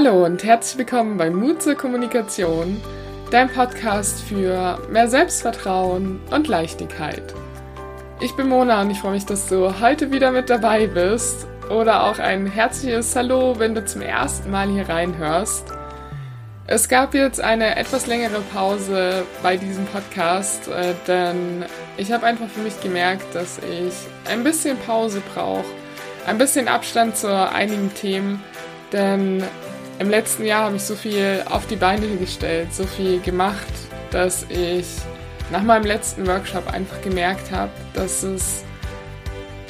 Hallo und herzlich willkommen bei Mut zur Kommunikation, dein Podcast für mehr Selbstvertrauen und Leichtigkeit. Ich bin Mona und ich freue mich, dass du heute wieder mit dabei bist oder auch ein herzliches Hallo, wenn du zum ersten Mal hier reinhörst. Es gab jetzt eine etwas längere Pause bei diesem Podcast, äh, denn ich habe einfach für mich gemerkt, dass ich ein bisschen Pause brauche, ein bisschen Abstand zu einigen Themen, denn im letzten Jahr habe ich so viel auf die Beine gestellt, so viel gemacht, dass ich nach meinem letzten Workshop einfach gemerkt habe, dass es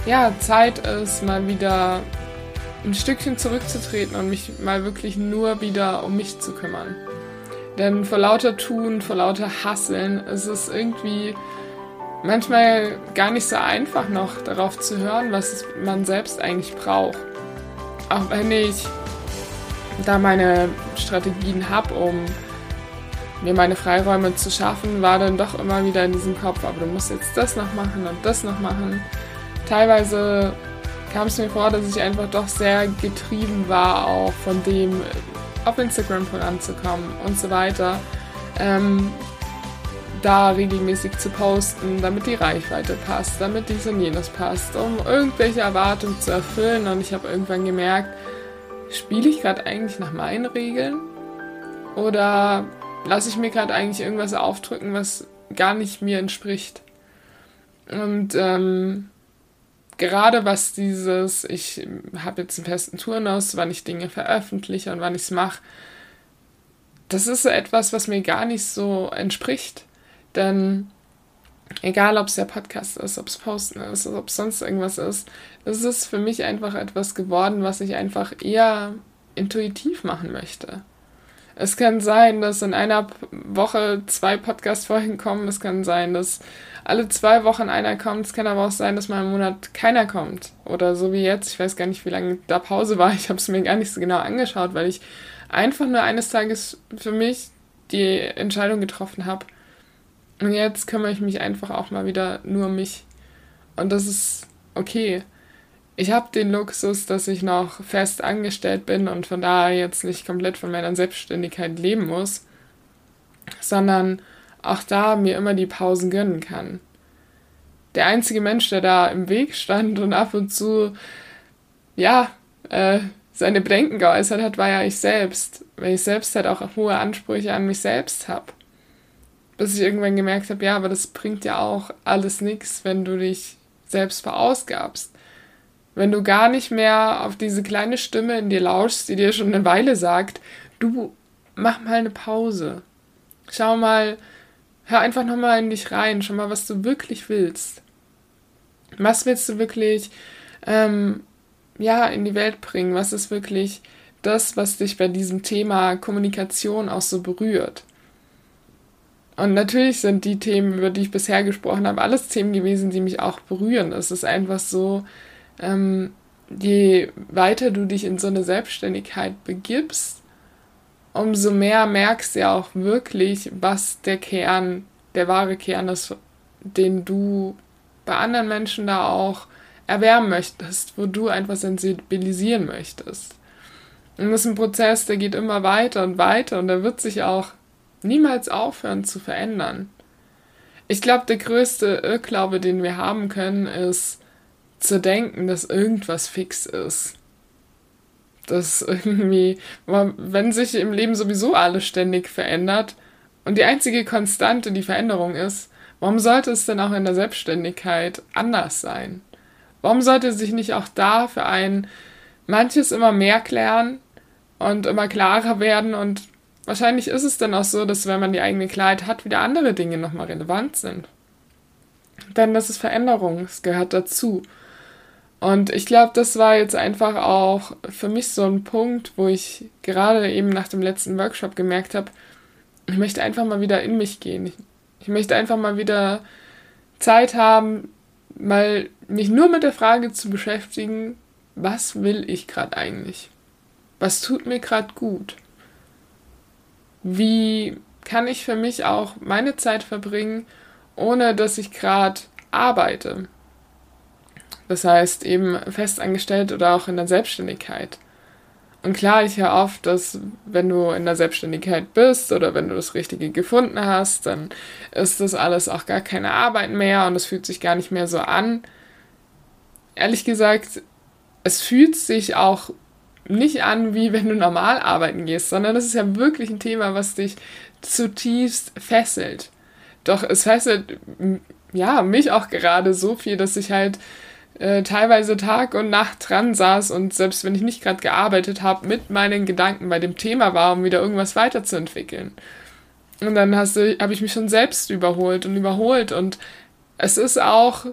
ja Zeit ist, mal wieder ein Stückchen zurückzutreten und mich mal wirklich nur wieder um mich zu kümmern. Denn vor lauter Tun, vor lauter Hasseln ist es irgendwie manchmal gar nicht so einfach noch darauf zu hören, was man selbst eigentlich braucht. Auch wenn ich da meine Strategien habe, um mir meine Freiräume zu schaffen, war dann doch immer wieder in diesem Kopf, aber du musst jetzt das noch machen und das noch machen. Teilweise kam es mir vor, dass ich einfach doch sehr getrieben war, auch von dem auf Instagram voranzukommen und so weiter. Ähm, da regelmäßig zu posten, damit die Reichweite passt, damit dies und jenes passt, um irgendwelche Erwartungen zu erfüllen. Und ich habe irgendwann gemerkt, spiele ich gerade eigentlich nach meinen Regeln? Oder lasse ich mir gerade eigentlich irgendwas aufdrücken, was gar nicht mir entspricht? Und ähm, gerade was dieses, ich habe jetzt einen festen Turnus, wann ich Dinge veröffentliche und wann ich es mache, das ist etwas, was mir gar nicht so entspricht. Denn egal ob es der Podcast ist, ob es Posten ist, ob es sonst irgendwas ist, es ist für mich einfach etwas geworden, was ich einfach eher intuitiv machen möchte. Es kann sein, dass in einer Woche zwei Podcast-Folgen kommen. Es kann sein, dass alle zwei Wochen einer kommt. Es kann aber auch sein, dass mal im Monat keiner kommt. Oder so wie jetzt. Ich weiß gar nicht, wie lange da Pause war. Ich habe es mir gar nicht so genau angeschaut, weil ich einfach nur eines Tages für mich die Entscheidung getroffen habe, und jetzt kümmere ich mich einfach auch mal wieder nur um mich. Und das ist okay. Ich habe den Luxus, dass ich noch fest angestellt bin und von daher jetzt nicht komplett von meiner Selbstständigkeit leben muss, sondern auch da mir immer die Pausen gönnen kann. Der einzige Mensch, der da im Weg stand und ab und zu, ja, äh, seine Bedenken geäußert hat, war ja ich selbst, weil ich selbst halt auch hohe Ansprüche an mich selbst habe bis ich irgendwann gemerkt habe, ja, aber das bringt ja auch alles nichts, wenn du dich selbst verausgabst. Wenn du gar nicht mehr auf diese kleine Stimme in dir lauschst, die dir schon eine Weile sagt, du mach mal eine Pause. Schau mal, hör einfach nochmal in dich rein, schau mal, was du wirklich willst. Was willst du wirklich ähm, ja, in die Welt bringen? Was ist wirklich das, was dich bei diesem Thema Kommunikation auch so berührt? Und natürlich sind die Themen, über die ich bisher gesprochen habe, alles Themen gewesen, die mich auch berühren. Es ist einfach so, ähm, je weiter du dich in so eine Selbstständigkeit begibst, umso mehr merkst du ja auch wirklich, was der Kern, der wahre Kern ist, den du bei anderen Menschen da auch erwärmen möchtest, wo du einfach sensibilisieren möchtest. Und das ist ein Prozess, der geht immer weiter und weiter und der wird sich auch niemals aufhören zu verändern. Ich glaube, der größte Irrglaube, den wir haben können, ist zu denken, dass irgendwas fix ist. Dass irgendwie, wenn sich im Leben sowieso alles ständig verändert und die einzige Konstante die Veränderung ist, warum sollte es denn auch in der Selbstständigkeit anders sein? Warum sollte sich nicht auch da für einen manches immer mehr klären und immer klarer werden und Wahrscheinlich ist es dann auch so, dass wenn man die eigene Klarheit hat, wieder andere Dinge nochmal relevant sind. Denn das ist Veränderung, es gehört dazu. Und ich glaube, das war jetzt einfach auch für mich so ein Punkt, wo ich gerade eben nach dem letzten Workshop gemerkt habe, ich möchte einfach mal wieder in mich gehen. Ich, ich möchte einfach mal wieder Zeit haben, mal mich nur mit der Frage zu beschäftigen, was will ich gerade eigentlich? Was tut mir gerade gut? wie kann ich für mich auch meine Zeit verbringen, ohne dass ich gerade arbeite. Das heißt eben festangestellt oder auch in der Selbstständigkeit. Und klar, ich höre oft, dass wenn du in der Selbstständigkeit bist oder wenn du das Richtige gefunden hast, dann ist das alles auch gar keine Arbeit mehr und es fühlt sich gar nicht mehr so an. Ehrlich gesagt, es fühlt sich auch nicht an, wie wenn du normal arbeiten gehst, sondern das ist ja wirklich ein Thema, was dich zutiefst fesselt. Doch es fesselt ja mich auch gerade so viel, dass ich halt äh, teilweise Tag und Nacht dran saß und selbst wenn ich nicht gerade gearbeitet habe, mit meinen Gedanken bei dem Thema war, um wieder irgendwas weiterzuentwickeln. Und dann habe ich mich schon selbst überholt und überholt und es ist auch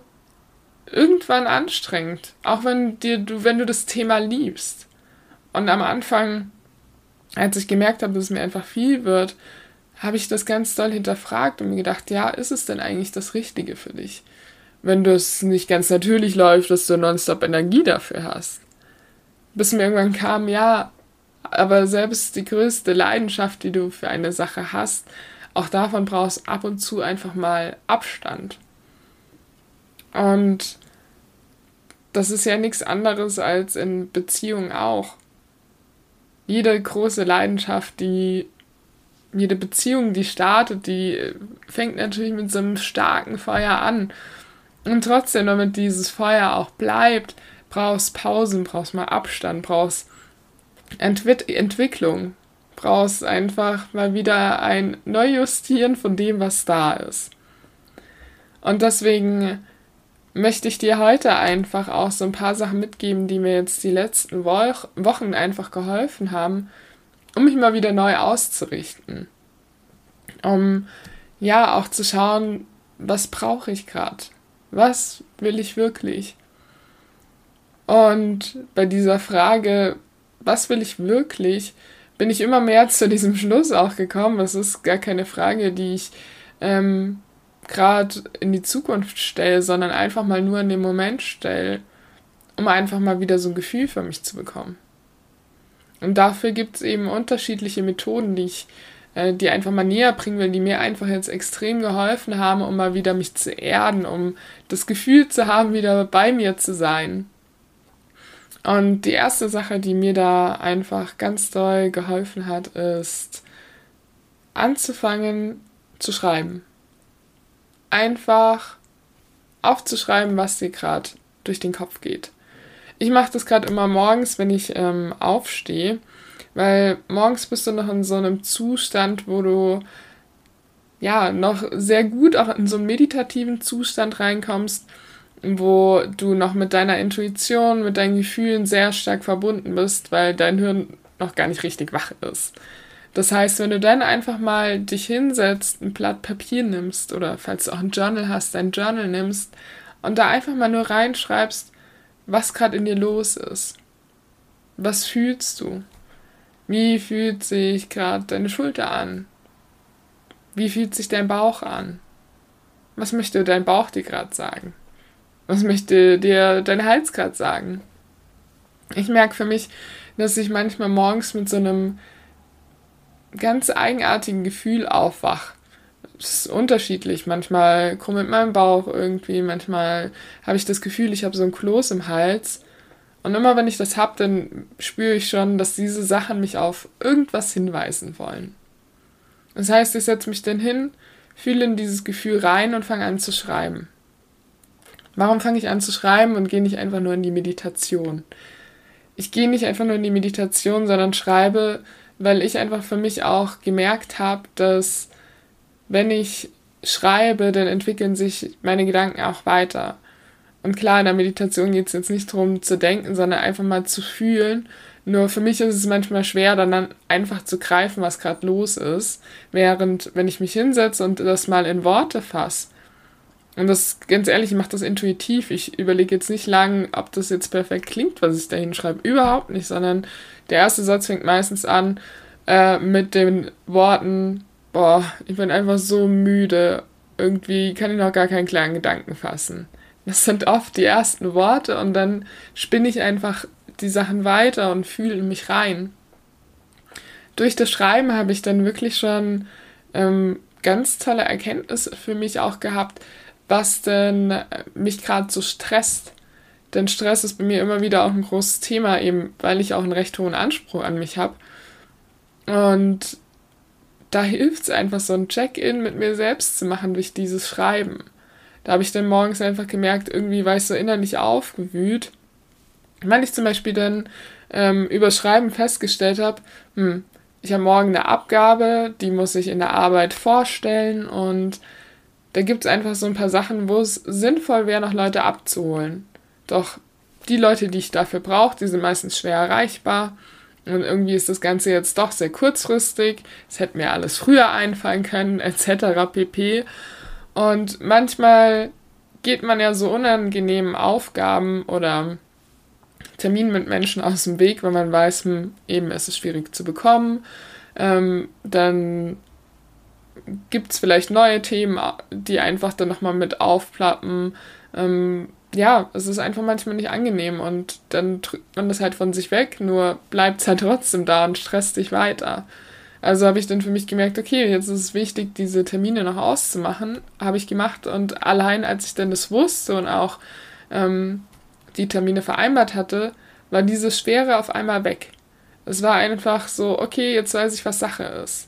irgendwann anstrengend, auch wenn dir du wenn du das Thema liebst. Und am Anfang, als ich gemerkt habe, dass es mir einfach viel wird, habe ich das ganz doll hinterfragt und mir gedacht, ja, ist es denn eigentlich das Richtige für dich? Wenn das nicht ganz natürlich läuft, dass du nonstop Energie dafür hast. Bis mir irgendwann kam, ja, aber selbst die größte Leidenschaft, die du für eine Sache hast, auch davon brauchst ab und zu einfach mal Abstand. Und das ist ja nichts anderes als in Beziehungen auch. Jede große Leidenschaft, die jede Beziehung, die startet, die fängt natürlich mit so einem starken Feuer an. Und trotzdem, damit dieses Feuer auch bleibt, brauchst Pausen, brauchst mal Abstand, brauchst Entwick Entwicklung, brauchst einfach mal wieder ein Neujustieren von dem, was da ist. Und deswegen möchte ich dir heute einfach auch so ein paar Sachen mitgeben, die mir jetzt die letzten Wo Wochen einfach geholfen haben, um mich mal wieder neu auszurichten. Um ja auch zu schauen, was brauche ich gerade? Was will ich wirklich? Und bei dieser Frage, was will ich wirklich, bin ich immer mehr zu diesem Schluss auch gekommen. Es ist gar keine Frage, die ich ähm, gerade in die Zukunft stelle, sondern einfach mal nur in den Moment stelle, um einfach mal wieder so ein Gefühl für mich zu bekommen. Und dafür gibt es eben unterschiedliche Methoden, die ich äh, die einfach mal näher bringen will, die mir einfach jetzt extrem geholfen haben, um mal wieder mich zu erden, um das Gefühl zu haben, wieder bei mir zu sein. Und die erste Sache, die mir da einfach ganz doll geholfen hat, ist anzufangen zu schreiben. Einfach aufzuschreiben, was dir gerade durch den Kopf geht. Ich mache das gerade immer morgens, wenn ich ähm, aufstehe weil morgens bist du noch in so einem Zustand, wo du ja noch sehr gut auch in so einen meditativen Zustand reinkommst, wo du noch mit deiner Intuition, mit deinen Gefühlen sehr stark verbunden bist, weil dein Hirn noch gar nicht richtig wach ist. Das heißt, wenn du dann einfach mal dich hinsetzt, ein Blatt Papier nimmst oder falls du auch ein Journal hast, dein Journal nimmst und da einfach mal nur reinschreibst, was gerade in dir los ist. Was fühlst du? Wie fühlt sich gerade deine Schulter an? Wie fühlt sich dein Bauch an? Was möchte dein Bauch dir gerade sagen? Was möchte dir dein Hals gerade sagen? Ich merke für mich, dass ich manchmal morgens mit so einem ganz eigenartigen Gefühl aufwache. Es ist unterschiedlich. Manchmal krummelt mein Bauch irgendwie, manchmal habe ich das Gefühl, ich habe so ein Kloß im Hals. Und immer wenn ich das habe, dann spüre ich schon, dass diese Sachen mich auf irgendwas hinweisen wollen. Das heißt, ich setze mich dann hin, fühle in dieses Gefühl rein und fange an zu schreiben. Warum fange ich an zu schreiben und gehe nicht einfach nur in die Meditation? Ich gehe nicht einfach nur in die Meditation, sondern schreibe, weil ich einfach für mich auch gemerkt habe, dass wenn ich schreibe, dann entwickeln sich meine Gedanken auch weiter. Und klar, in der Meditation geht es jetzt nicht darum zu denken, sondern einfach mal zu fühlen. Nur für mich ist es manchmal schwer, dann, einfach zu greifen, was gerade los ist. Während, wenn ich mich hinsetze und das mal in Worte fasse, und das, ganz ehrlich, ich mache das intuitiv. Ich überlege jetzt nicht lang, ob das jetzt perfekt klingt, was ich da hinschreibe. Überhaupt nicht, sondern der erste Satz fängt meistens an äh, mit den Worten, boah, ich bin einfach so müde. Irgendwie kann ich noch gar keinen klaren Gedanken fassen. Das sind oft die ersten Worte und dann spinne ich einfach die Sachen weiter und fühle mich rein. Durch das Schreiben habe ich dann wirklich schon ähm, ganz tolle Erkenntnisse für mich auch gehabt, was denn mich gerade so stresst. Denn Stress ist bei mir immer wieder auch ein großes Thema, eben weil ich auch einen recht hohen Anspruch an mich habe. Und da hilft es einfach, so ein Check-in mit mir selbst zu machen durch dieses Schreiben. Da habe ich dann morgens einfach gemerkt, irgendwie war ich so innerlich aufgewühlt. Weil ich zum Beispiel dann ähm, über Schreiben festgestellt habe, hm, ich habe morgen eine Abgabe, die muss ich in der Arbeit vorstellen und da gibt es einfach so ein paar Sachen, wo es sinnvoll wäre, noch Leute abzuholen. Doch die Leute, die ich dafür brauche, die sind meistens schwer erreichbar. Und irgendwie ist das Ganze jetzt doch sehr kurzfristig. Es hätte mir alles früher einfallen können, etc. pp. Und manchmal geht man ja so unangenehmen Aufgaben oder Terminen mit Menschen aus dem Weg, weil man weiß, hm, eben es ist schwierig zu bekommen. Ähm, dann gibt es vielleicht neue Themen, die einfach dann nochmal mit aufplappen. Ähm, ja, es ist einfach manchmal nicht angenehm und dann drückt man das halt von sich weg, nur bleibt es halt trotzdem da und stresst sich weiter. Also habe ich dann für mich gemerkt, okay, jetzt ist es wichtig, diese Termine noch auszumachen. Habe ich gemacht und allein als ich dann das wusste und auch ähm, die Termine vereinbart hatte, war diese Schwere auf einmal weg. Es war einfach so, okay, jetzt weiß ich, was Sache ist.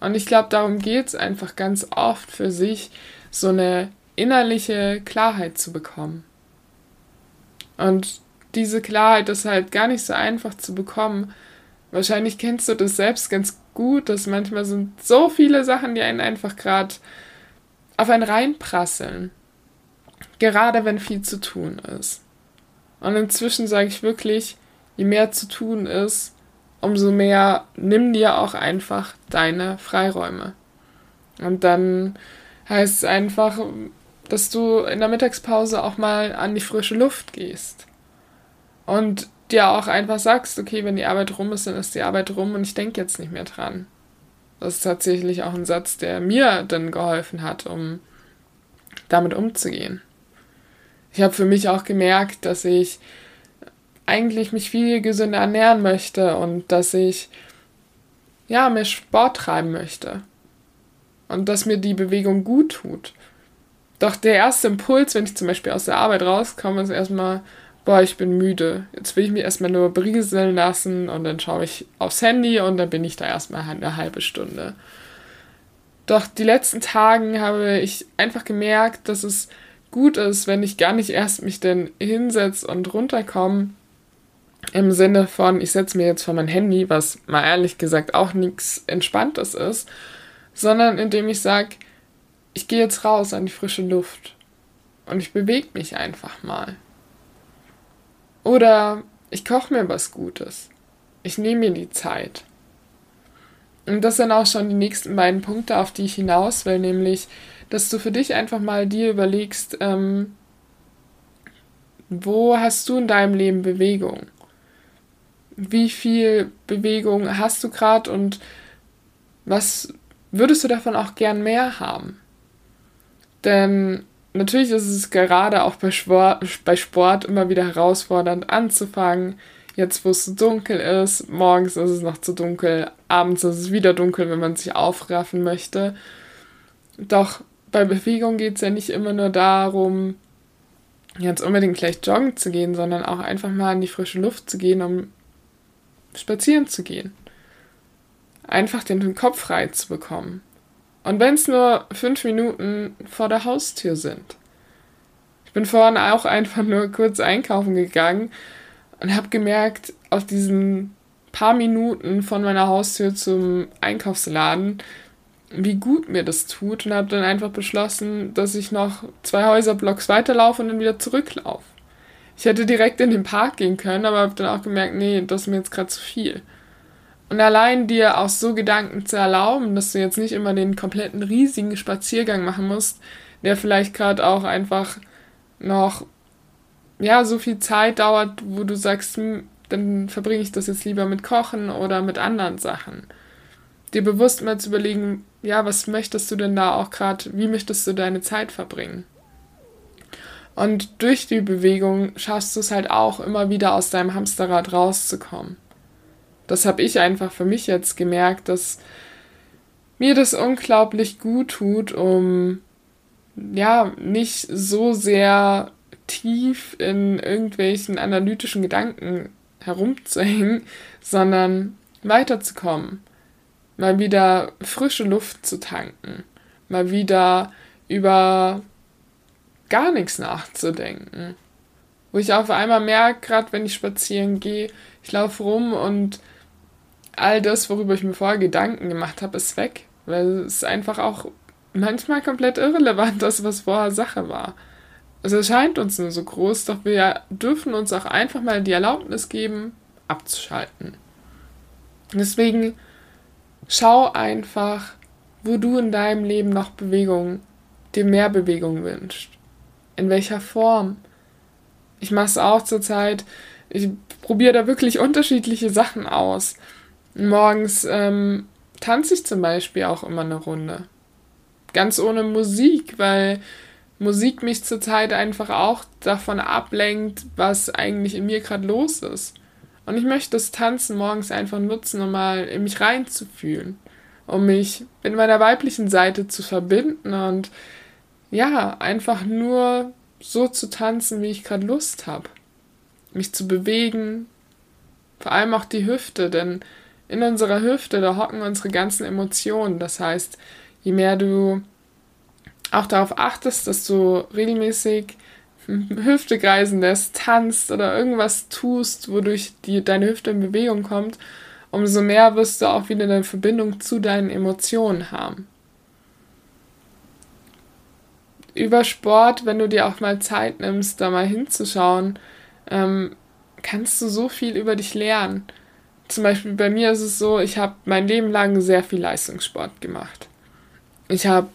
Und ich glaube, darum geht es einfach ganz oft für sich, so eine innerliche Klarheit zu bekommen. Und diese Klarheit ist halt gar nicht so einfach zu bekommen. Wahrscheinlich kennst du das selbst ganz gut, dass manchmal sind so viele Sachen, die einen einfach gerade auf einen reinprasseln. Gerade wenn viel zu tun ist. Und inzwischen sage ich wirklich, je mehr zu tun ist, umso mehr nimm dir auch einfach deine Freiräume. Und dann heißt es einfach, dass du in der Mittagspause auch mal an die frische Luft gehst. Und dir auch einfach sagst, okay, wenn die Arbeit rum ist, dann ist die Arbeit rum und ich denke jetzt nicht mehr dran. Das ist tatsächlich auch ein Satz, der mir dann geholfen hat, um damit umzugehen. Ich habe für mich auch gemerkt, dass ich eigentlich mich viel gesünder ernähren möchte und dass ich ja mehr Sport treiben möchte und dass mir die Bewegung gut tut. Doch der erste Impuls, wenn ich zum Beispiel aus der Arbeit rauskomme, ist erstmal, boah, ich bin müde. Jetzt will ich mich erstmal nur berieseln lassen und dann schaue ich aufs Handy und dann bin ich da erstmal eine halbe Stunde. Doch die letzten Tagen habe ich einfach gemerkt, dass es gut ist, wenn ich gar nicht erst mich denn hinsetze und runterkomme, im Sinne von, ich setze mir jetzt vor mein Handy, was mal ehrlich gesagt auch nichts Entspanntes ist, sondern indem ich sage, ich gehe jetzt raus an die frische Luft und ich bewege mich einfach mal. Oder ich koche mir was Gutes. Ich nehme mir die Zeit. Und das sind auch schon die nächsten beiden Punkte, auf die ich hinaus will, nämlich, dass du für dich einfach mal dir überlegst, ähm, wo hast du in deinem Leben Bewegung? wie viel Bewegung hast du gerade und was würdest du davon auch gern mehr haben? Denn natürlich ist es gerade auch bei Sport, bei Sport immer wieder herausfordernd anzufangen. Jetzt, wo es so dunkel ist, morgens ist es noch zu dunkel, abends ist es wieder dunkel, wenn man sich aufraffen möchte. Doch bei Bewegung geht es ja nicht immer nur darum, jetzt unbedingt gleich joggen zu gehen, sondern auch einfach mal in die frische Luft zu gehen, um spazieren zu gehen. Einfach den Kopf frei zu bekommen. Und wenn es nur fünf Minuten vor der Haustür sind. Ich bin vorhin auch einfach nur kurz einkaufen gegangen und habe gemerkt, auf diesen paar Minuten von meiner Haustür zum Einkaufsladen, wie gut mir das tut und habe dann einfach beschlossen, dass ich noch zwei Häuserblocks weiterlaufe und dann wieder zurücklaufe. Ich hätte direkt in den Park gehen können, aber habe dann auch gemerkt, nee, das ist mir jetzt gerade zu viel. Und allein dir auch so Gedanken zu erlauben, dass du jetzt nicht immer den kompletten riesigen Spaziergang machen musst, der vielleicht gerade auch einfach noch ja so viel Zeit dauert, wo du sagst, hm, dann verbringe ich das jetzt lieber mit Kochen oder mit anderen Sachen. Dir bewusst mal zu überlegen, ja, was möchtest du denn da auch gerade, wie möchtest du deine Zeit verbringen? Und durch die Bewegung schaffst du es halt auch immer wieder aus deinem Hamsterrad rauszukommen. Das habe ich einfach für mich jetzt gemerkt, dass mir das unglaublich gut tut, um ja nicht so sehr tief in irgendwelchen analytischen Gedanken herumzuhängen, sondern weiterzukommen, mal wieder frische Luft zu tanken, mal wieder über gar nichts nachzudenken. Wo ich auf einmal merke, gerade wenn ich spazieren gehe, ich laufe rum und all das, worüber ich mir vorher Gedanken gemacht habe, ist weg. Weil es einfach auch manchmal komplett irrelevant ist, was vorher Sache war. Es erscheint uns nur so groß, doch wir dürfen uns auch einfach mal die Erlaubnis geben, abzuschalten. Deswegen schau einfach, wo du in deinem Leben noch Bewegung, dir mehr Bewegung wünschst. In welcher Form. Ich mache es auch zurzeit. Ich probiere da wirklich unterschiedliche Sachen aus. Morgens ähm, tanze ich zum Beispiel auch immer eine Runde. Ganz ohne Musik, weil Musik mich zurzeit einfach auch davon ablenkt, was eigentlich in mir gerade los ist. Und ich möchte das Tanzen morgens einfach nutzen, um mal in mich reinzufühlen, um mich mit meiner weiblichen Seite zu verbinden und ja, einfach nur so zu tanzen, wie ich gerade Lust habe. Mich zu bewegen, vor allem auch die Hüfte, denn in unserer Hüfte, da hocken unsere ganzen Emotionen. Das heißt, je mehr du auch darauf achtest, dass du regelmäßig Hüfte kreisen lässt, tanzt oder irgendwas tust, wodurch die, deine Hüfte in Bewegung kommt, umso mehr wirst du auch wieder eine Verbindung zu deinen Emotionen haben. Über Sport, wenn du dir auch mal Zeit nimmst, da mal hinzuschauen, ähm, kannst du so viel über dich lernen. Zum Beispiel bei mir ist es so, ich habe mein Leben lang sehr viel Leistungssport gemacht. Ich habe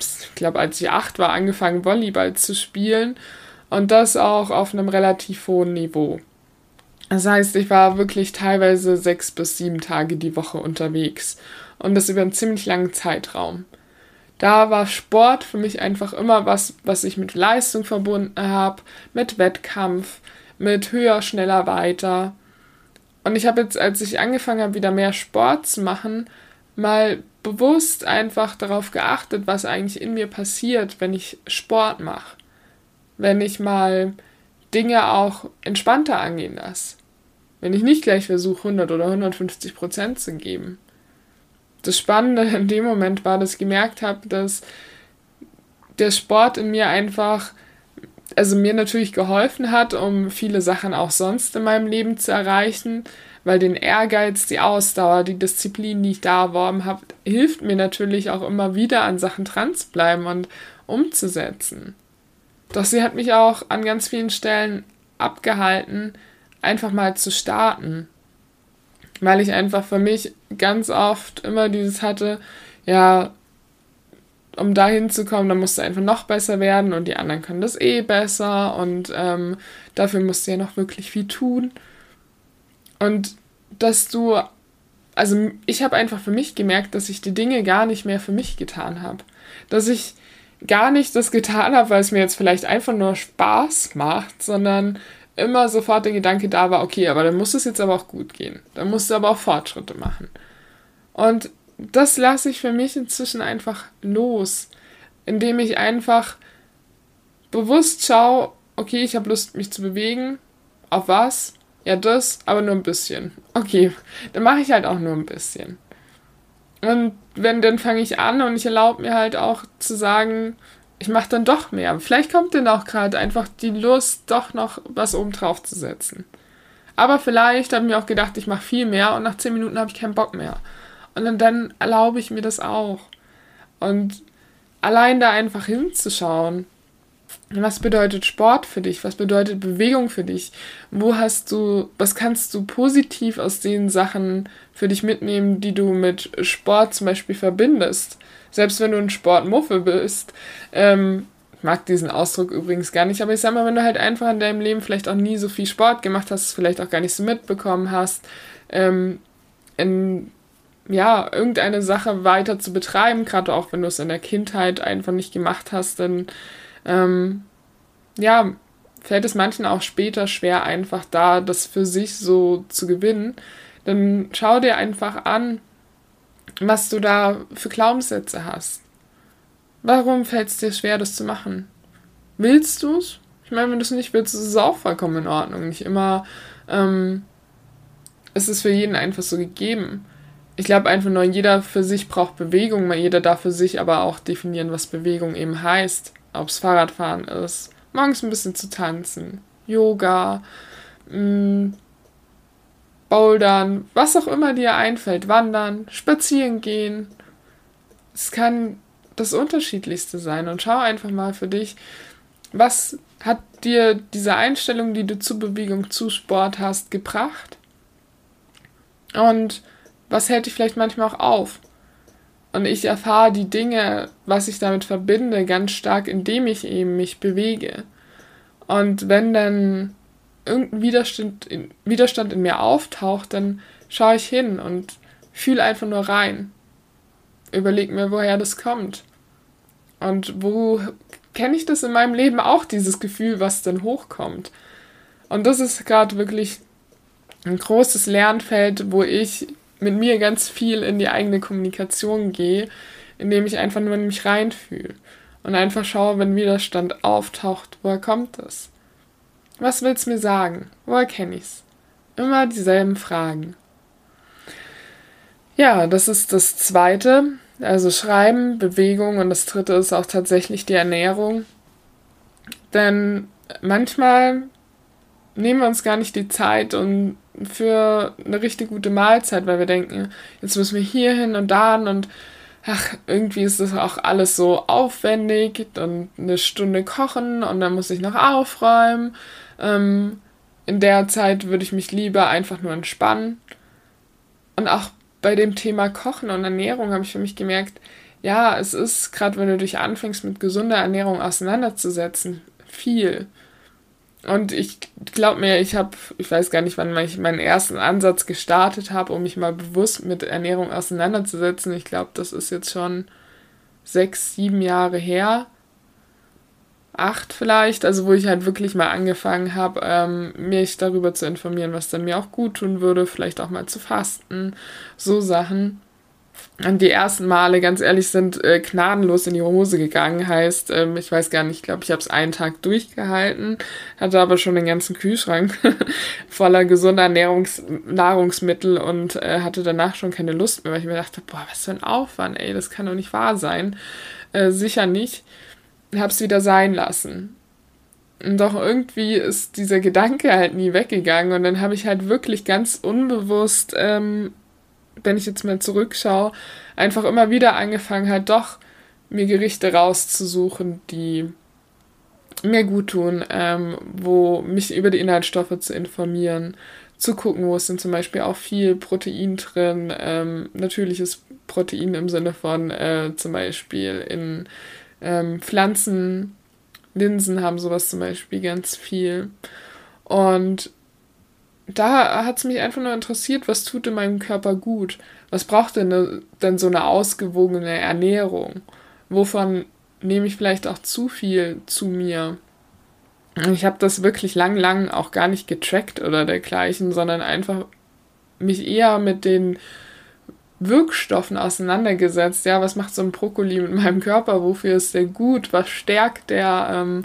ich glaube, als ich acht war, angefangen, Volleyball zu spielen. Und das auch auf einem relativ hohen Niveau. Das heißt, ich war wirklich teilweise sechs bis sieben Tage die Woche unterwegs. Und das über einen ziemlich langen Zeitraum. Da war Sport für mich einfach immer was, was ich mit Leistung verbunden habe, mit Wettkampf, mit höher, schneller, weiter. Und ich habe jetzt, als ich angefangen habe, wieder mehr Sport zu machen, mal bewusst einfach darauf geachtet, was eigentlich in mir passiert, wenn ich Sport mache. Wenn ich mal Dinge auch entspannter angehen lasse. Wenn ich nicht gleich versuche, 100 oder 150 Prozent zu geben. Das Spannende in dem Moment war, dass ich gemerkt habe, dass der Sport in mir einfach, also mir natürlich geholfen hat, um viele Sachen auch sonst in meinem Leben zu erreichen, weil den Ehrgeiz, die Ausdauer, die Disziplin, die ich da erworben habe, hilft mir natürlich auch immer wieder an Sachen dran zu bleiben und umzusetzen. Doch sie hat mich auch an ganz vielen Stellen abgehalten, einfach mal zu starten. Weil ich einfach für mich ganz oft immer dieses hatte, ja, um da hinzukommen, dann musst du einfach noch besser werden und die anderen können das eh besser und ähm, dafür musst du ja noch wirklich viel tun. Und dass du, also ich habe einfach für mich gemerkt, dass ich die Dinge gar nicht mehr für mich getan habe. Dass ich gar nicht das getan habe, weil es mir jetzt vielleicht einfach nur Spaß macht, sondern immer sofort der Gedanke da war, okay, aber dann muss es jetzt aber auch gut gehen. Dann musst du aber auch Fortschritte machen. Und das lasse ich für mich inzwischen einfach los, indem ich einfach bewusst schaue, okay, ich habe Lust, mich zu bewegen. Auf was? Ja, das, aber nur ein bisschen. Okay, dann mache ich halt auch nur ein bisschen. Und wenn, dann fange ich an und ich erlaube mir halt auch zu sagen, ich mache dann doch mehr. Vielleicht kommt dann auch gerade einfach die Lust, doch noch was oben drauf zu setzen. Aber vielleicht habe ich mir auch gedacht, ich mache viel mehr und nach zehn Minuten habe ich keinen Bock mehr. Und dann, dann erlaube ich mir das auch. Und allein da einfach hinzuschauen was bedeutet Sport für dich? Was bedeutet Bewegung für dich? Wo hast du, was kannst du positiv aus den Sachen für dich mitnehmen, die du mit Sport zum Beispiel verbindest? Selbst wenn du ein Sportmuffe bist, ähm, ich mag diesen Ausdruck übrigens gar nicht, aber ich sag mal, wenn du halt einfach in deinem Leben vielleicht auch nie so viel Sport gemacht hast, vielleicht auch gar nicht so mitbekommen hast, ähm, in ja, irgendeine Sache weiter zu betreiben, gerade auch wenn du es in der Kindheit einfach nicht gemacht hast, dann ähm, ja, fällt es manchen auch später schwer, einfach da das für sich so zu gewinnen. Dann schau dir einfach an, was du da für Glaubenssätze hast. Warum fällt es dir schwer, das zu machen? Willst du es? Ich meine, wenn du es nicht willst, ist es auch vollkommen in Ordnung. Nicht immer ähm, ist es für jeden einfach so gegeben. Ich glaube einfach nur, jeder für sich braucht Bewegung, jeder darf für sich aber auch definieren, was Bewegung eben heißt. Ob es Fahrradfahren ist, morgens ein bisschen zu tanzen, Yoga, mh, mm, Bouldern, was auch immer dir einfällt, wandern, spazieren gehen. Es kann das Unterschiedlichste sein und schau einfach mal für dich, was hat dir diese Einstellung, die du zu Bewegung, zu Sport hast, gebracht? Und was hält dich vielleicht manchmal auch auf? Und ich erfahre die Dinge, was ich damit verbinde, ganz stark, indem ich eben mich bewege. Und wenn dann irgendein Widerstand in, Widerstand in mir auftaucht, dann schaue ich hin und fühle einfach nur rein. Überleg mir, woher das kommt. Und wo kenne ich das in meinem Leben auch, dieses Gefühl, was dann hochkommt. Und das ist gerade wirklich ein großes Lernfeld, wo ich mit mir ganz viel in die eigene Kommunikation gehe, indem ich einfach nur in mich reinfühle und einfach schaue, wenn Widerstand auftaucht, woher kommt das? Was will's mir sagen? Woher kenne ich's? Immer dieselben Fragen. Ja, das ist das zweite. Also Schreiben, Bewegung und das dritte ist auch tatsächlich die Ernährung. Denn manchmal nehmen wir uns gar nicht die Zeit und für eine richtig gute Mahlzeit, weil wir denken, jetzt müssen wir hier hin und da und ach, irgendwie ist das auch alles so aufwendig und eine Stunde kochen und dann muss ich noch aufräumen. Ähm, in der Zeit würde ich mich lieber einfach nur entspannen. Und auch bei dem Thema Kochen und Ernährung habe ich für mich gemerkt, ja, es ist, gerade wenn du dich anfängst mit gesunder Ernährung auseinanderzusetzen, viel. Und ich glaube mir, ich habe, ich weiß gar nicht, wann ich meinen ersten Ansatz gestartet habe, um mich mal bewusst mit Ernährung auseinanderzusetzen. Ich glaube, das ist jetzt schon sechs, sieben Jahre her. Acht vielleicht, also wo ich halt wirklich mal angefangen habe, ähm, mich darüber zu informieren, was dann mir auch gut tun würde, vielleicht auch mal zu fasten, so Sachen. Und die ersten Male, ganz ehrlich, sind äh, gnadenlos in die Hose gegangen. Heißt, ähm, ich weiß gar nicht, ich glaube, ich habe es einen Tag durchgehalten, hatte aber schon den ganzen Kühlschrank voller gesunder Ernährungs Nahrungsmittel und äh, hatte danach schon keine Lust mehr, weil ich mir dachte, boah, was für ein Aufwand, ey, das kann doch nicht wahr sein. Äh, sicher nicht. Hab's wieder sein lassen. Doch irgendwie ist dieser Gedanke halt nie weggegangen und dann habe ich halt wirklich ganz unbewusst ähm, wenn ich jetzt mal zurückschaue, einfach immer wieder angefangen hat, doch mir Gerichte rauszusuchen, die mir gut tun, ähm, wo mich über die Inhaltsstoffe zu informieren, zu gucken, wo ist denn zum Beispiel auch viel Protein drin, ähm, natürliches Protein im Sinne von äh, zum Beispiel in ähm, Pflanzen, Linsen haben sowas zum Beispiel ganz viel. Und da hat es mich einfach nur interessiert, was tut in meinem Körper gut? Was braucht denn, ne, denn so eine ausgewogene Ernährung? Wovon nehme ich vielleicht auch zu viel zu mir? Ich habe das wirklich lang, lang auch gar nicht getrackt oder dergleichen, sondern einfach mich eher mit den Wirkstoffen auseinandergesetzt. Ja, was macht so ein Brokkoli mit meinem Körper? Wofür ist der gut? Was stärkt der? Ähm,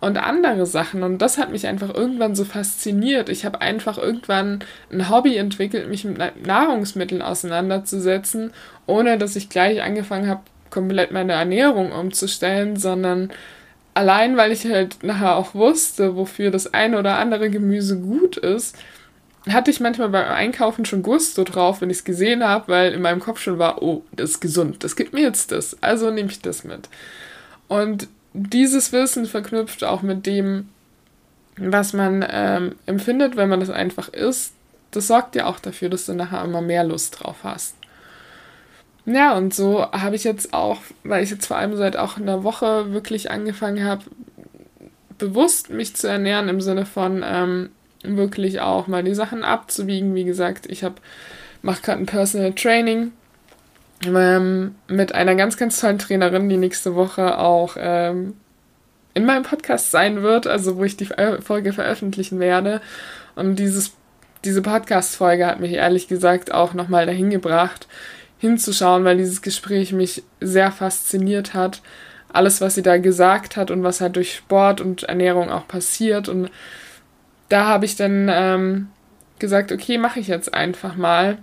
und andere Sachen. Und das hat mich einfach irgendwann so fasziniert. Ich habe einfach irgendwann ein Hobby entwickelt, mich mit Nahrungsmitteln auseinanderzusetzen, ohne dass ich gleich angefangen habe, komplett meine Ernährung umzustellen, sondern allein, weil ich halt nachher auch wusste, wofür das eine oder andere Gemüse gut ist, hatte ich manchmal beim Einkaufen schon Gusto drauf, wenn ich es gesehen habe, weil in meinem Kopf schon war, oh, das ist gesund, das gibt mir jetzt das, also nehme ich das mit. Und dieses Wissen verknüpft auch mit dem, was man ähm, empfindet, wenn man das einfach isst, das sorgt ja auch dafür, dass du nachher immer mehr Lust drauf hast. Ja, und so habe ich jetzt auch, weil ich jetzt vor allem seit auch einer Woche wirklich angefangen habe, bewusst mich zu ernähren im Sinne von ähm, wirklich auch mal die Sachen abzuwiegen. Wie gesagt, ich habe mache gerade ein Personal Training ähm, mit einer ganz, ganz tollen Trainerin, die nächste Woche auch ähm, in meinem Podcast sein wird, also wo ich die Folge veröffentlichen werde. Und dieses, diese Podcast-Folge hat mich ehrlich gesagt auch nochmal dahin gebracht, hinzuschauen, weil dieses Gespräch mich sehr fasziniert hat. alles, was sie da gesagt hat und was halt durch Sport und Ernährung auch passiert. Und da habe ich dann ähm, gesagt, okay, mache ich jetzt einfach mal.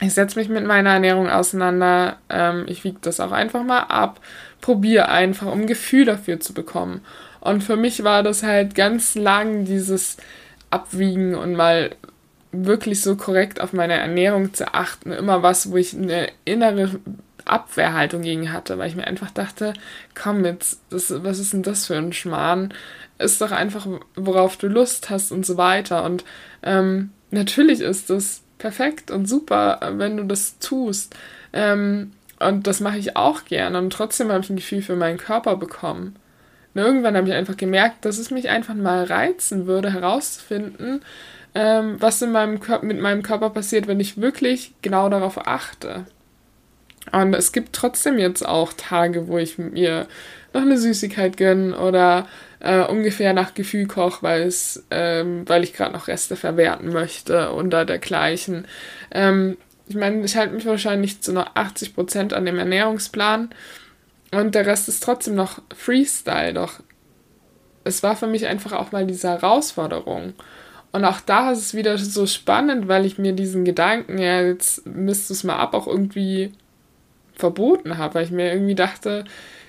Ich setze mich mit meiner Ernährung auseinander. Ähm, ich wiege das auch einfach mal ab. Probiere einfach, um ein Gefühl dafür zu bekommen. Und für mich war das halt ganz lang dieses Abwiegen und mal wirklich so korrekt auf meine Ernährung zu achten. Immer was, wo ich eine innere Abwehrhaltung gegen hatte, weil ich mir einfach dachte, komm jetzt, das, was ist denn das für ein Schmarrn? Ist doch einfach, worauf du Lust hast und so weiter. Und ähm, natürlich ist das perfekt und super, wenn du das tust. Ähm, und das mache ich auch gerne. Und trotzdem habe ich ein Gefühl für meinen Körper bekommen. Und irgendwann habe ich einfach gemerkt, dass es mich einfach mal reizen würde, herauszufinden, ähm, was in meinem mit meinem Körper passiert, wenn ich wirklich genau darauf achte. Und es gibt trotzdem jetzt auch Tage, wo ich mir noch eine Süßigkeit gönne oder äh, ungefähr nach Gefühl koche, weil ähm, weil ich gerade noch Reste verwerten möchte oder dergleichen. Ähm, ich meine, ich halte mich wahrscheinlich zu noch 80 Prozent an dem Ernährungsplan und der Rest ist trotzdem noch Freestyle. Doch es war für mich einfach auch mal diese Herausforderung. Und auch da ist es wieder so spannend, weil ich mir diesen Gedanken, ja, jetzt misst es mal ab, auch irgendwie verboten habe, weil ich mir irgendwie dachte,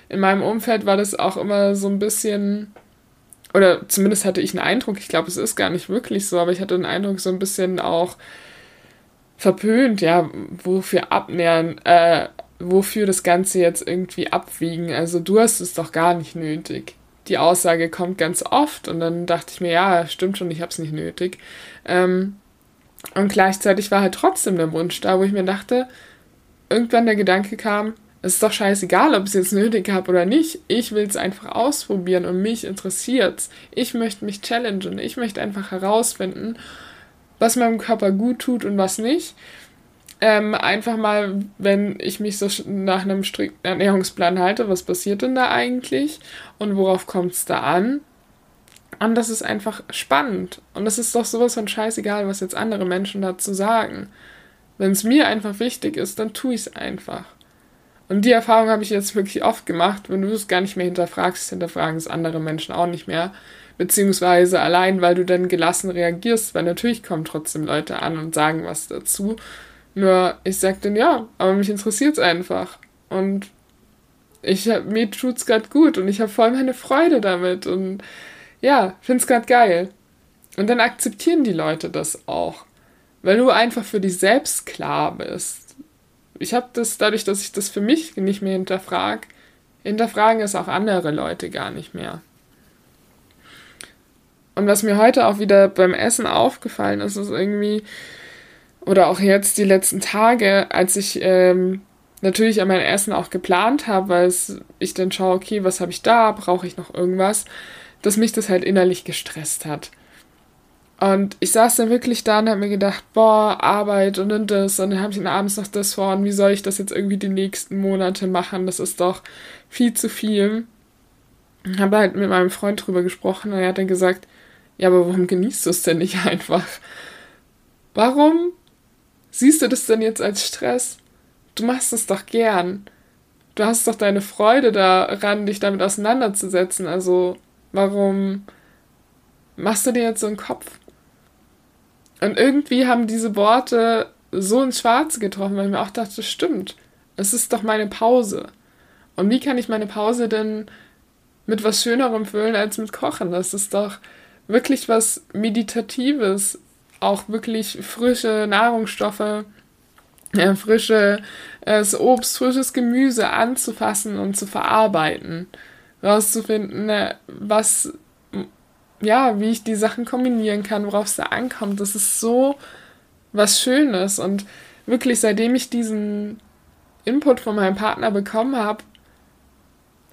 in meinem Umfeld war das auch immer so ein bisschen, oder zumindest hatte ich einen Eindruck, ich glaube, es ist gar nicht wirklich so, aber ich hatte den Eindruck, so ein bisschen auch verpönt, ja, wofür abnähern, äh, wofür das Ganze jetzt irgendwie abwiegen. Also du hast es doch gar nicht nötig. Die Aussage kommt ganz oft und dann dachte ich mir, ja, stimmt schon, ich habe es nicht nötig. Ähm, und gleichzeitig war halt trotzdem der Wunsch da, wo ich mir dachte, irgendwann der Gedanke kam, es ist doch scheißegal, ob ich es jetzt nötig habe oder nicht. Ich will es einfach ausprobieren und mich interessiert es. Ich möchte mich challengen. Ich möchte einfach herausfinden, was meinem Körper gut tut und was nicht. Ähm, einfach mal, wenn ich mich so nach einem strikten Ernährungsplan halte, was passiert denn da eigentlich und worauf kommt es da an? Und das ist einfach spannend. Und es ist doch sowas von scheißegal, was jetzt andere Menschen dazu sagen. Wenn es mir einfach wichtig ist, dann tue ich es einfach. Und die Erfahrung habe ich jetzt wirklich oft gemacht. Wenn du es gar nicht mehr hinterfragst, hinterfragen es andere Menschen auch nicht mehr. Beziehungsweise allein, weil du dann gelassen reagierst, weil natürlich kommen trotzdem Leute an und sagen was dazu. Nur ich sage dann ja, aber mich interessiert es einfach. Und ich hab, mir tut's gerade gut und ich habe voll meine Freude damit und ja, find's gerade geil. Und dann akzeptieren die Leute das auch weil du einfach für dich selbst klar bist. Ich habe das dadurch, dass ich das für mich nicht mehr hinterfrage, hinterfragen es auch andere Leute gar nicht mehr. Und was mir heute auch wieder beim Essen aufgefallen ist, ist irgendwie, oder auch jetzt die letzten Tage, als ich ähm, natürlich an mein Essen auch geplant habe, weil ich dann schaue, okay, was habe ich da, brauche ich noch irgendwas, dass mich das halt innerlich gestresst hat. Und ich saß dann wirklich da und habe mir gedacht, boah, Arbeit und dann das. Und dann habe ich dann abends noch das vor und wie soll ich das jetzt irgendwie die nächsten Monate machen? Das ist doch viel zu viel. Habe halt mit meinem Freund drüber gesprochen und er hat dann gesagt, ja, aber warum genießt du es denn nicht einfach? Warum siehst du das denn jetzt als Stress? Du machst es doch gern. Du hast doch deine Freude daran, dich damit auseinanderzusetzen. Also warum machst du dir jetzt so einen Kopf? Und irgendwie haben diese Worte so ins Schwarze getroffen, weil ich mir auch dachte, stimmt, es ist doch meine Pause. Und wie kann ich meine Pause denn mit was Schönerem füllen als mit Kochen? Das ist doch wirklich was Meditatives, auch wirklich frische Nahrungsstoffe, äh, frische äh, Obst, frisches Gemüse anzufassen und zu verarbeiten, rauszufinden, äh, was ja, wie ich die Sachen kombinieren kann, worauf es da ankommt. Das ist so was Schönes. Und wirklich, seitdem ich diesen Input von meinem Partner bekommen habe,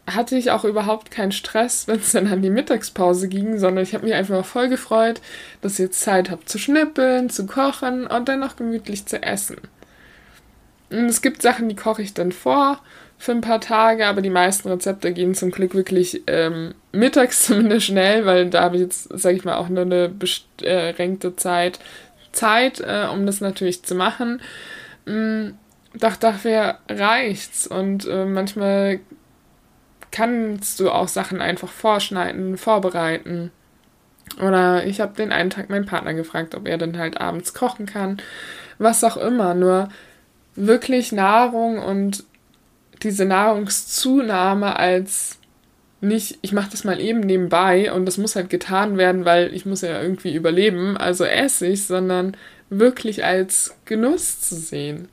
hatte ich auch überhaupt keinen Stress, wenn es dann an die Mittagspause ging, sondern ich habe mich einfach voll gefreut, dass ich jetzt Zeit habe zu schnippeln, zu kochen und dann noch gemütlich zu essen. Und es gibt Sachen, die koche ich dann vor für ein paar Tage, aber die meisten Rezepte gehen zum Glück wirklich ähm, mittags zumindest schnell, weil da habe ich jetzt, sage ich mal, auch nur eine beschränkte Zeit, Zeit, äh, um das natürlich zu machen. Mm, doch dafür reicht's und äh, manchmal kannst du auch Sachen einfach vorschneiden, vorbereiten. Oder ich habe den einen Tag meinen Partner gefragt, ob er dann halt abends kochen kann. Was auch immer. Nur wirklich Nahrung und diese Nahrungszunahme als nicht, ich mache das mal eben nebenbei und das muss halt getan werden, weil ich muss ja irgendwie überleben, also esse ich, sondern wirklich als Genuss zu sehen.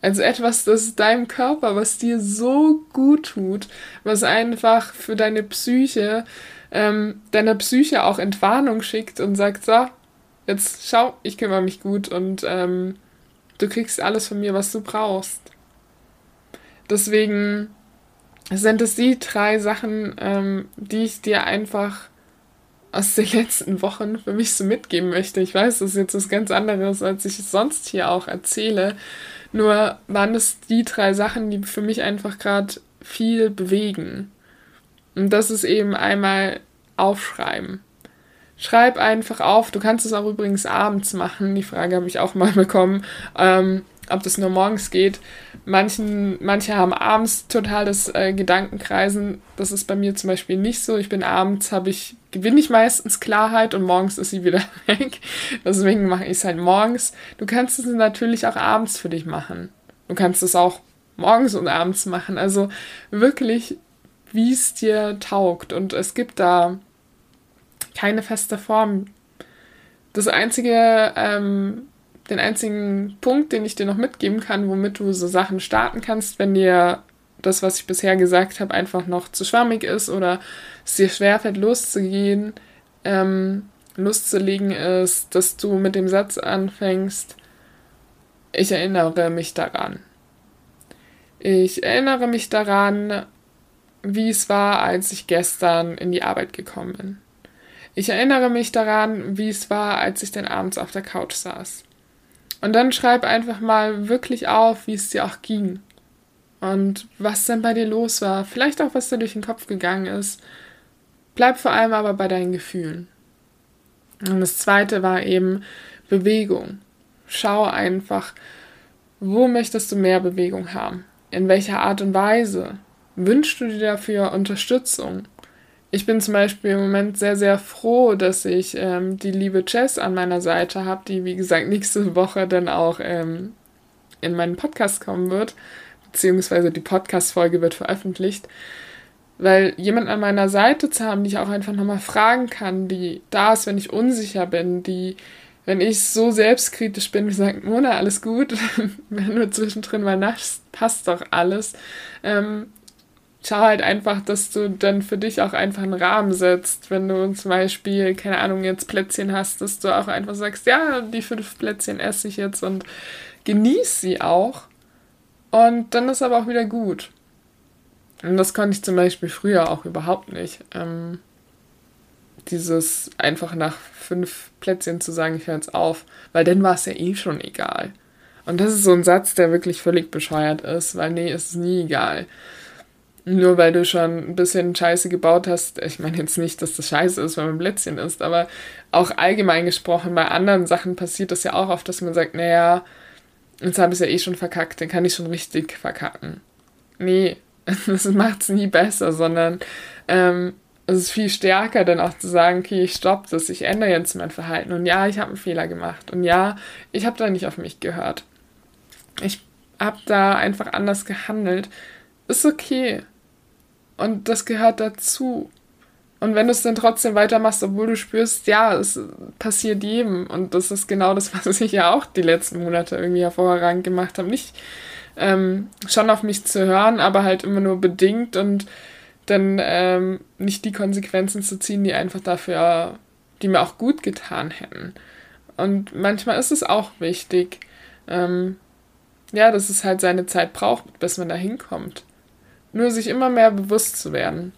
Also etwas, das deinem Körper, was dir so gut tut, was einfach für deine Psyche, ähm, deiner Psyche auch Entwarnung schickt und sagt, so, jetzt schau, ich kümmere mich gut und ähm, du kriegst alles von mir, was du brauchst. Deswegen sind es die drei Sachen, ähm, die ich dir einfach aus den letzten Wochen für mich so mitgeben möchte. Ich weiß, das ist jetzt was ganz anderes, als ich es sonst hier auch erzähle. Nur waren es die drei Sachen, die für mich einfach gerade viel bewegen. Und das ist eben einmal aufschreiben. Schreib einfach auf. Du kannst es auch übrigens abends machen. Die Frage habe ich auch mal bekommen. Ähm, ob das nur morgens geht. Manchen, manche haben abends total das äh, Gedankenkreisen. Das ist bei mir zum Beispiel nicht so. Ich bin abends, habe ich, gewinne ich meistens Klarheit und morgens ist sie wieder weg. Deswegen mache ich es halt morgens. Du kannst es natürlich auch abends für dich machen. Du kannst es auch morgens und abends machen. Also wirklich, wie es dir taugt. Und es gibt da keine feste Form. Das einzige, ähm, den einzigen Punkt, den ich dir noch mitgeben kann, womit du so Sachen starten kannst, wenn dir das, was ich bisher gesagt habe, einfach noch zu schwammig ist oder es dir schwerfällt, loszugehen, ähm, loszulegen ist, dass du mit dem Satz anfängst, ich erinnere mich daran. Ich erinnere mich daran, wie es war, als ich gestern in die Arbeit gekommen bin. Ich erinnere mich daran, wie es war, als ich dann abends auf der Couch saß. Und dann schreib einfach mal wirklich auf, wie es dir auch ging. Und was denn bei dir los war. Vielleicht auch, was dir durch den Kopf gegangen ist. Bleib vor allem aber bei deinen Gefühlen. Und das zweite war eben Bewegung. Schau einfach, wo möchtest du mehr Bewegung haben? In welcher Art und Weise? Wünschst du dir dafür Unterstützung? Ich bin zum Beispiel im Moment sehr, sehr froh, dass ich ähm, die liebe Jess an meiner Seite habe, die, wie gesagt, nächste Woche dann auch ähm, in meinen Podcast kommen wird, beziehungsweise die Podcast-Folge wird veröffentlicht. Weil jemand an meiner Seite zu haben, die ich auch einfach nochmal fragen kann, die da ist, wenn ich unsicher bin, die, wenn ich so selbstkritisch bin, wie sagt, Mona, alles gut, wenn du zwischendrin mal naschst, passt doch alles. Ähm, halt einfach, dass du dann für dich auch einfach einen Rahmen setzt. Wenn du zum Beispiel, keine Ahnung, jetzt Plätzchen hast, dass du auch einfach sagst, ja, die fünf Plätzchen esse ich jetzt und genieß sie auch. Und dann ist aber auch wieder gut. Und das konnte ich zum Beispiel früher auch überhaupt nicht. Ähm, dieses einfach nach fünf Plätzchen zu sagen, ich höre jetzt auf, weil dann war es ja eh schon egal. Und das ist so ein Satz, der wirklich völlig bescheuert ist, weil nee, ist nie egal. Nur weil du schon ein bisschen Scheiße gebaut hast. Ich meine jetzt nicht, dass das Scheiße ist, wenn man Plätzchen isst, aber auch allgemein gesprochen, bei anderen Sachen passiert das ja auch oft, dass man sagt, naja, jetzt habe ich es ja eh schon verkackt, dann kann ich schon richtig verkacken. Nee, das macht es nie besser, sondern ähm, es ist viel stärker, dann auch zu sagen, okay, ich stoppe das, ich ändere jetzt mein Verhalten. Und ja, ich habe einen Fehler gemacht. Und ja, ich habe da nicht auf mich gehört. Ich habe da einfach anders gehandelt. Ist okay. Und das gehört dazu. Und wenn du es dann trotzdem weitermachst, obwohl du spürst, ja, es passiert jedem. Und das ist genau das, was ich ja auch die letzten Monate irgendwie hervorragend gemacht habe. Nicht ähm, schon auf mich zu hören, aber halt immer nur bedingt und dann ähm, nicht die Konsequenzen zu ziehen, die einfach dafür, die mir auch gut getan hätten. Und manchmal ist es auch wichtig, ähm, ja, dass es halt seine Zeit braucht, bis man da hinkommt. Nur sich immer mehr bewusst zu werden.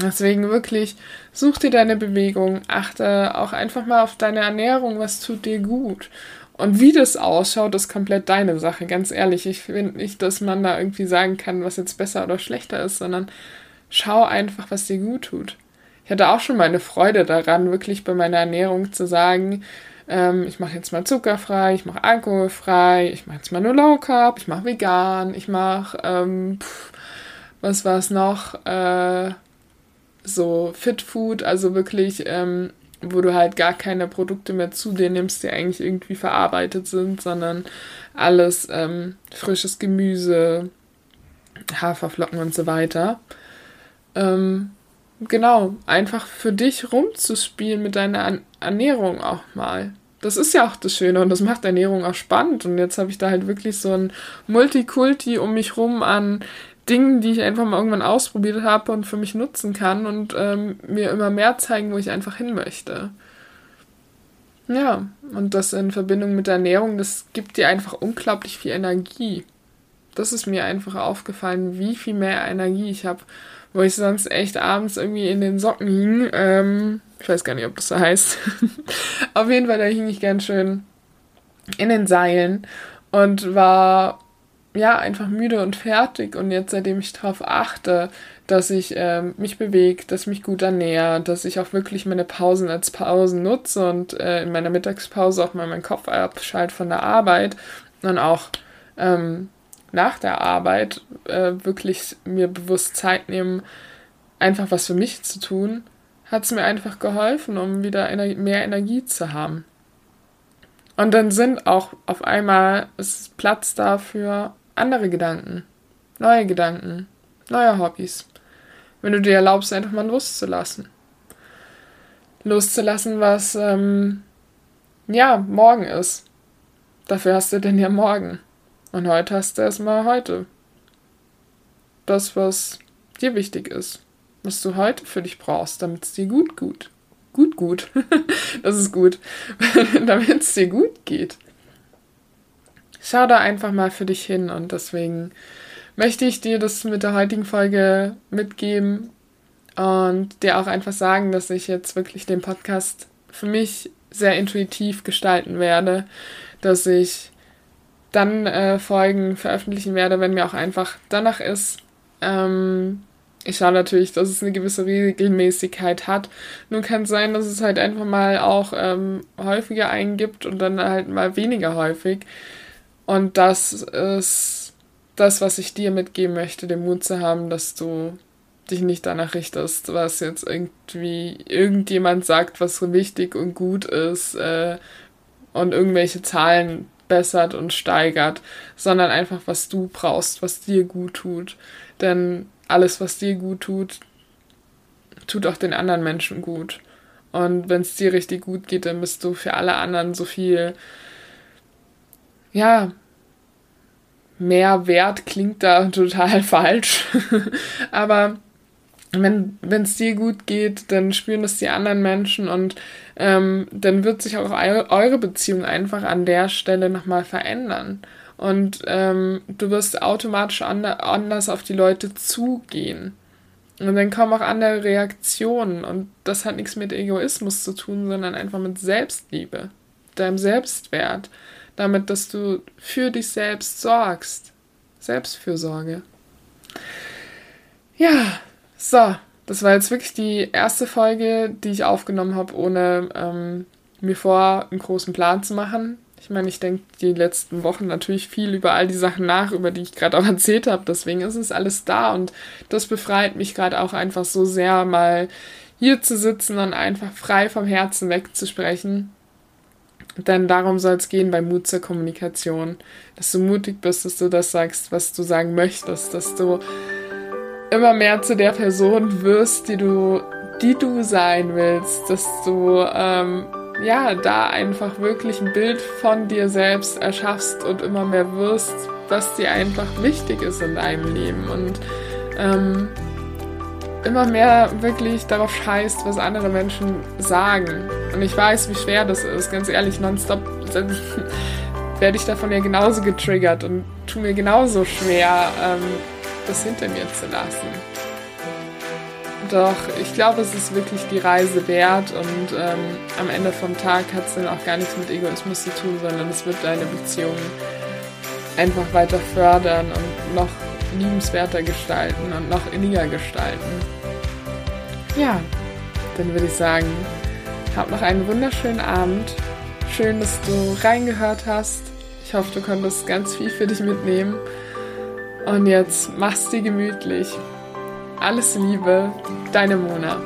Deswegen wirklich, such dir deine Bewegung, achte auch einfach mal auf deine Ernährung, was tut dir gut. Und wie das ausschaut, ist komplett deine Sache, ganz ehrlich. Ich finde nicht, dass man da irgendwie sagen kann, was jetzt besser oder schlechter ist, sondern schau einfach, was dir gut tut. Ich hatte auch schon meine Freude daran, wirklich bei meiner Ernährung zu sagen, ähm, ich mache jetzt mal zuckerfrei, ich mache alkoholfrei, ich mache jetzt mal nur Low Carb, ich mache vegan, ich mache ähm, was war es noch? Äh, so Fit Food, also wirklich, ähm, wo du halt gar keine Produkte mehr zu dir nimmst, die eigentlich irgendwie verarbeitet sind, sondern alles ähm, frisches Gemüse, Haferflocken und so weiter. Ähm, genau, einfach für dich rumzuspielen mit deiner Ernährung auch mal. Das ist ja auch das Schöne und das macht Ernährung auch spannend. Und jetzt habe ich da halt wirklich so ein Multikulti um mich rum an Dingen, die ich einfach mal irgendwann ausprobiert habe und für mich nutzen kann und ähm, mir immer mehr zeigen, wo ich einfach hin möchte. Ja, und das in Verbindung mit der Ernährung, das gibt dir einfach unglaublich viel Energie. Das ist mir einfach aufgefallen, wie viel mehr Energie ich habe, wo ich sonst echt abends irgendwie in den Socken hing. Ähm, ich weiß gar nicht, ob das so heißt. Auf jeden Fall, da hing ich ganz schön in den Seilen und war ja, einfach müde und fertig. Und jetzt, seitdem ich darauf achte, dass ich äh, mich bewege, dass ich mich gut ernähre, dass ich auch wirklich meine Pausen als Pausen nutze und äh, in meiner Mittagspause auch mal meinen Kopf abschalte von der Arbeit und auch ähm, nach der Arbeit äh, wirklich mir bewusst Zeit nehmen, einfach was für mich zu tun, hat es mir einfach geholfen, um wieder ener mehr Energie zu haben. Und dann sind auch auf einmal ist Platz dafür, andere Gedanken, neue Gedanken, neue Hobbys. Wenn du dir erlaubst, einfach mal loszulassen. Loszulassen, was ähm, ja morgen ist. Dafür hast du denn ja morgen. Und heute hast du erstmal heute. Das, was dir wichtig ist. Was du heute für dich brauchst, damit es dir gut, gut. Gut, gut. das ist gut. damit es dir gut geht schau da einfach mal für dich hin und deswegen möchte ich dir das mit der heutigen Folge mitgeben und dir auch einfach sagen, dass ich jetzt wirklich den Podcast für mich sehr intuitiv gestalten werde, dass ich dann äh, Folgen veröffentlichen werde, wenn mir auch einfach danach ist. Ähm, ich schaue natürlich, dass es eine gewisse Regelmäßigkeit hat. Nun kann es sein, dass es halt einfach mal auch ähm, häufiger eingibt und dann halt mal weniger häufig. Und das ist das, was ich dir mitgeben möchte, den Mut zu haben, dass du dich nicht danach richtest, was jetzt irgendwie irgendjemand sagt, was so wichtig und gut ist äh, und irgendwelche Zahlen bessert und steigert, sondern einfach, was du brauchst, was dir gut tut. Denn alles, was dir gut tut, tut auch den anderen Menschen gut. Und wenn es dir richtig gut geht, dann bist du für alle anderen so viel, ja, mehr Wert klingt da total falsch. Aber wenn es dir gut geht, dann spüren das die anderen Menschen und ähm, dann wird sich auch eure Beziehung einfach an der Stelle nochmal verändern. Und ähm, du wirst automatisch anders auf die Leute zugehen. Und dann kommen auch andere Reaktionen. Und das hat nichts mit Egoismus zu tun, sondern einfach mit Selbstliebe, deinem Selbstwert damit, dass du für dich selbst sorgst. Selbstfürsorge. Ja, so, das war jetzt wirklich die erste Folge, die ich aufgenommen habe, ohne ähm, mir vor einen großen Plan zu machen. Ich meine, ich denke die letzten Wochen natürlich viel über all die Sachen nach, über die ich gerade auch erzählt habe. Deswegen ist es alles da und das befreit mich gerade auch einfach so sehr, mal hier zu sitzen und einfach frei vom Herzen wegzusprechen. Denn darum soll es gehen bei Mut zur Kommunikation. Dass du mutig bist, dass du das sagst, was du sagen möchtest, dass du immer mehr zu der Person wirst, die du, die du sein willst, dass du ähm, ja da einfach wirklich ein Bild von dir selbst erschaffst und immer mehr wirst, was dir einfach wichtig ist in deinem Leben. Und ähm, immer mehr wirklich darauf scheißt, was andere Menschen sagen. Und ich weiß, wie schwer das ist. Ganz ehrlich, nonstop werde ich davon ja genauso getriggert und tue mir genauso schwer, ähm, das hinter mir zu lassen. Doch ich glaube, es ist wirklich die Reise wert und ähm, am Ende vom Tag hat es dann auch gar nichts mit Egoismus zu tun, sondern es wird deine Beziehung einfach weiter fördern und noch liebenswerter gestalten und noch inniger gestalten. Ja, dann würde ich sagen, hab noch einen wunderschönen Abend. Schön, dass du reingehört hast. Ich hoffe, du konntest ganz viel für dich mitnehmen. Und jetzt mach's dir gemütlich. Alles Liebe, deine Mona.